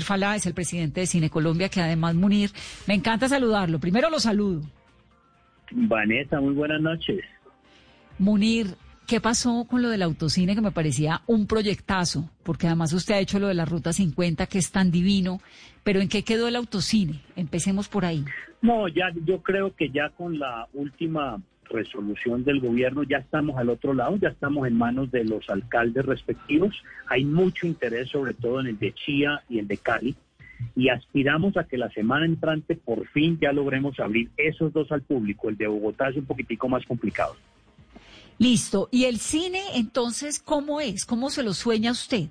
Munir Falá es el presidente de Cine Colombia, que además Munir, me encanta saludarlo. Primero lo saludo. Vanessa, muy buenas noches. Munir, ¿qué pasó con lo del autocine que me parecía un proyectazo? Porque además usted ha hecho lo de la Ruta 50 que es tan divino, pero ¿en qué quedó el autocine? Empecemos por ahí. No, ya yo creo que ya con la última resolución del gobierno ya estamos al otro lado, ya estamos en manos de los alcaldes respectivos. Hay mucho interés sobre todo en el de Chía y el de Cali y aspiramos a que la semana entrante por fin ya logremos abrir esos dos al público. El de Bogotá es un poquitico más complicado. Listo. ¿Y el cine entonces cómo es? ¿Cómo se lo sueña usted?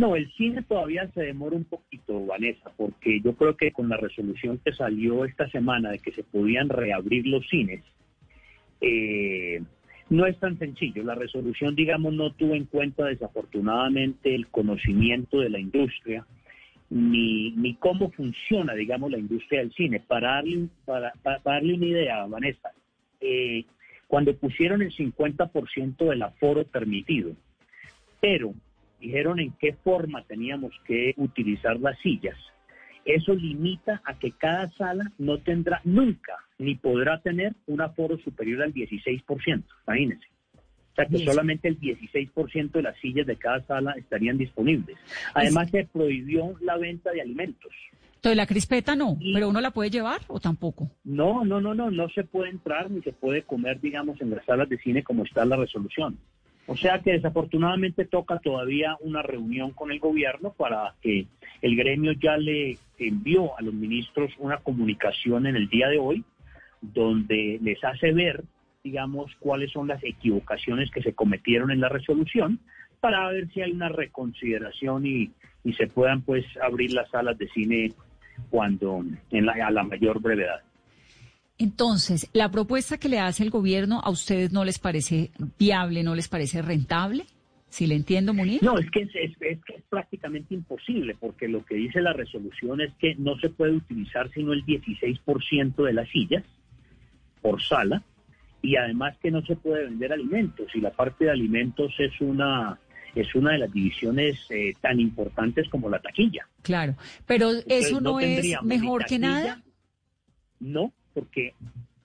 No, el cine todavía se demora un poquito, Vanessa, porque yo creo que con la resolución que salió esta semana de que se podían reabrir los cines, eh, no es tan sencillo. La resolución, digamos, no tuvo en cuenta desafortunadamente el conocimiento de la industria, ni, ni cómo funciona, digamos, la industria del cine. Para darle, para, darle una idea, Vanessa, eh, cuando pusieron el 50% del aforo permitido, pero dijeron en qué forma teníamos que utilizar las sillas. Eso limita a que cada sala no tendrá nunca ni podrá tener un aforo superior al 16%, imagínense. O sea que solamente el 16% de las sillas de cada sala estarían disponibles. Además se prohibió la venta de alimentos. Entonces la crispeta no, pero uno la puede llevar o tampoco. No, no, no, no, no se puede entrar ni se puede comer, digamos, en las salas de cine como está la resolución. O sea que desafortunadamente toca todavía una reunión con el gobierno para que el gremio ya le envió a los ministros una comunicación en el día de hoy donde les hace ver, digamos, cuáles son las equivocaciones que se cometieron en la resolución para ver si hay una reconsideración y, se puedan pues abrir las salas de cine cuando en la, a la mayor brevedad. Entonces, ¿la propuesta que le hace el gobierno a ustedes no les parece viable, no les parece rentable? Si le entiendo, Munir. No, es que es, es, prácticamente imposible, porque lo que dice la resolución es que no se puede utilizar sino el 16% de las sillas por sala, y además que no se puede vender alimentos, y la parte de alimentos es una es una de las divisiones eh, tan importantes como la taquilla. Claro, pero eso no, es mejor que nada. No, porque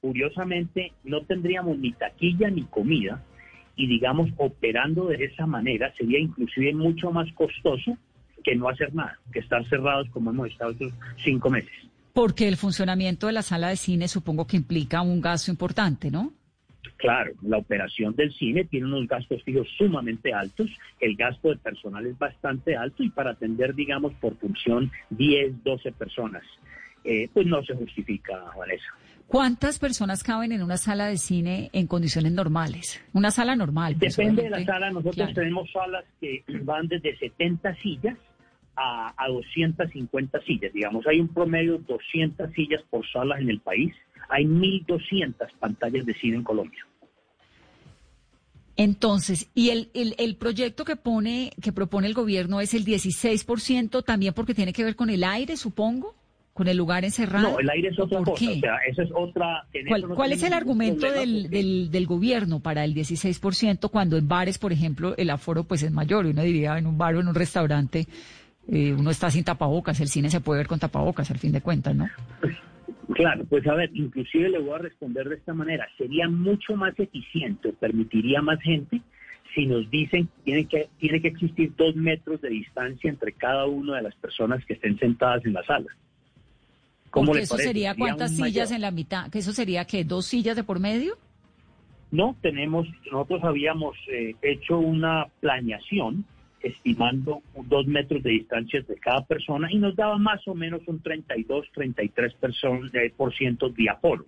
curiosamente no tendríamos ni taquilla ni comida y digamos operando de esa manera sería inclusive mucho más costoso que no hacer nada, que estar cerrados como hemos estado estos cinco meses. Porque el funcionamiento de la sala de cine supongo que implica un gasto importante, ¿no? Claro, la operación del cine tiene unos gastos fijos sumamente altos, el gasto de personal es bastante alto y para atender, digamos, por función 10, 12 personas eh, pues no se justifica, Vanessa. ¿Cuántas personas caben en una sala de cine en condiciones normales? Una sala normal. Pues, Depende de la sala. Nosotros tenemos salas que van desde 70 sillas a, a 250 sillas. Digamos, hay un promedio de 200 sillas por sala en el país. Hay 1.200 pantallas de cine en Colombia. Entonces, y el, el, el, proyecto que pone, que propone el gobierno es el 16%, también porque tiene que ver con el aire, supongo con el lugar encerrado? No, el aire es otra cosa. O sea, esa es otra. ¿Cuál, es el argumento del, del, del, gobierno para el 16% cuando en bares, por ejemplo, el aforo pues es mayor? Uno diría en un bar o en un restaurante eh, uno está sin tapabocas, el cine se puede ver con tapabocas, al fin de cuentas, ¿no? claro, pues a ver, inclusive le voy a responder de esta manera. Sería mucho más eficiente, permitiría más gente si nos dicen que tiene que tiene que existir dos metros de distancia entre cada una de las personas que estén sentadas en la sala. ¿Cómo eso sería cuántas sillas en la mitad? ¿Que eso sería que dos sillas de por medio? No, tenemos, nosotros habíamos eh, hecho una planeación estimando dos metros de distancia de cada persona y nos daba más o menos un 32, 33 eh, por ciento de aforo.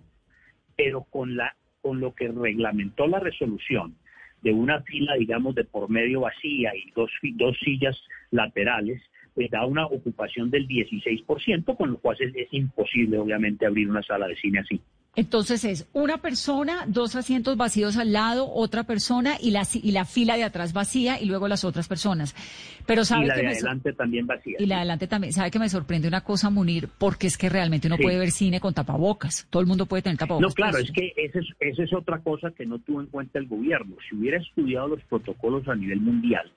Pero con, la, con lo que reglamentó la resolución de una fila, digamos, de por medio vacía y dos, dos sillas laterales, pues da una ocupación del 16%, con lo cual es, imposible, obviamente, abrir una sala de cine así. Entonces es una persona, dos asientos vacíos al lado, otra persona y la, y la fila de atrás vacía y luego las otras personas. Pero sabe y la de adelante también vacía. Y la de adelante también. ¿Sabe que me sorprende una cosa, Munir? Porque es que realmente uno puede ver cine con tapabocas. Todo el mundo puede tener tapabocas. No, claro, es que esa es, esa es otra cosa que no tuvo en cuenta el gobierno. Si hubiera estudiado los protocolos a nivel mundial,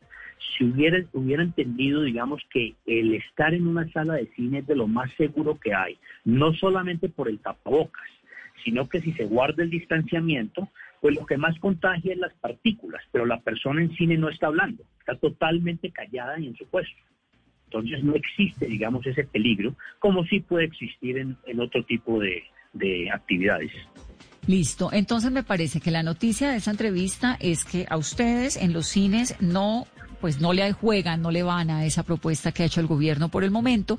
si hubiera, hubiera entendido, digamos, que el estar en una sala de cine es de lo más seguro que hay, no solamente por el tapabocas, sino que si se guarda el distanciamiento, pues lo que más contagia es las partículas, pero la persona en cine no está hablando, está totalmente callada y en su puesto. Entonces no existe, digamos, ese peligro, como sí puede existir en, otro tipo de, de actividades. Listo. Entonces me parece que la noticia de esa entrevista es que a ustedes en los cines no, pues no le juegan, no le van a esa propuesta que ha hecho el gobierno por el momento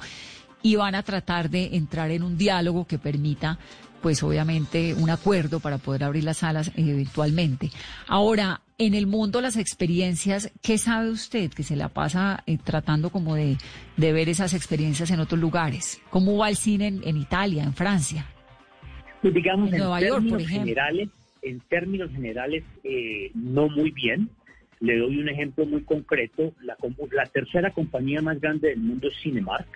y van a tratar de entrar en un diálogo que permita pues obviamente un acuerdo para poder abrir las salas eventualmente. Ahora, en el mundo las experiencias, ¿qué sabe usted que se la pasa eh, tratando como de, ver esas experiencias en otros lugares? ¿Cómo va el cine en, Italia, en Francia? Pues digamos, en, Nueva York, por ejemplo. Generales, en términos generales, eh, no muy bien. Le doy un ejemplo muy concreto. La, la tercera compañía más grande del mundo es Cinemark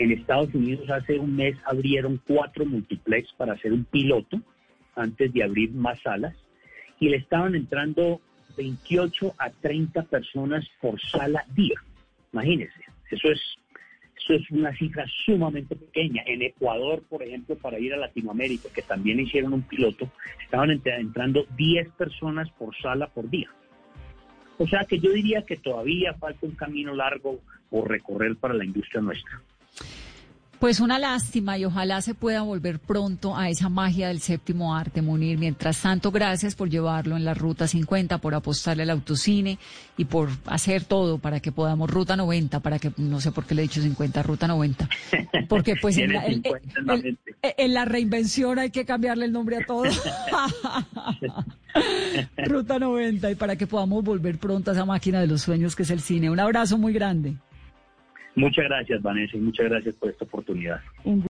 en Estados Unidos hace un mes abrieron cuatro multiplex para hacer un piloto antes de abrir más salas y le estaban entrando 28 a 30 personas por sala día. Imagínense, eso es, eso es una cifra sumamente pequeña. En Ecuador, por ejemplo, para ir a Latinoamérica, que también hicieron un piloto, estaban entrando 10 personas por sala por día. O sea que yo diría que todavía falta un camino largo por recorrer para la industria nuestra. Pues una lástima y ojalá se pueda volver pronto a esa magia del séptimo arte, Munir. Mientras tanto, gracias por llevarlo en la Ruta 50, por apostarle al autocine y por hacer todo para que podamos Ruta 90, para que, no sé por qué le he dicho 50, Ruta 90. Porque pues en la, en la reinvención hay que cambiarle el nombre a todo. Ruta 90 y para que podamos volver pronto a esa máquina de los sueños que es el cine. Un abrazo muy grande. Muchas gracias, Vanessa, y muchas gracias por esta oportunidad.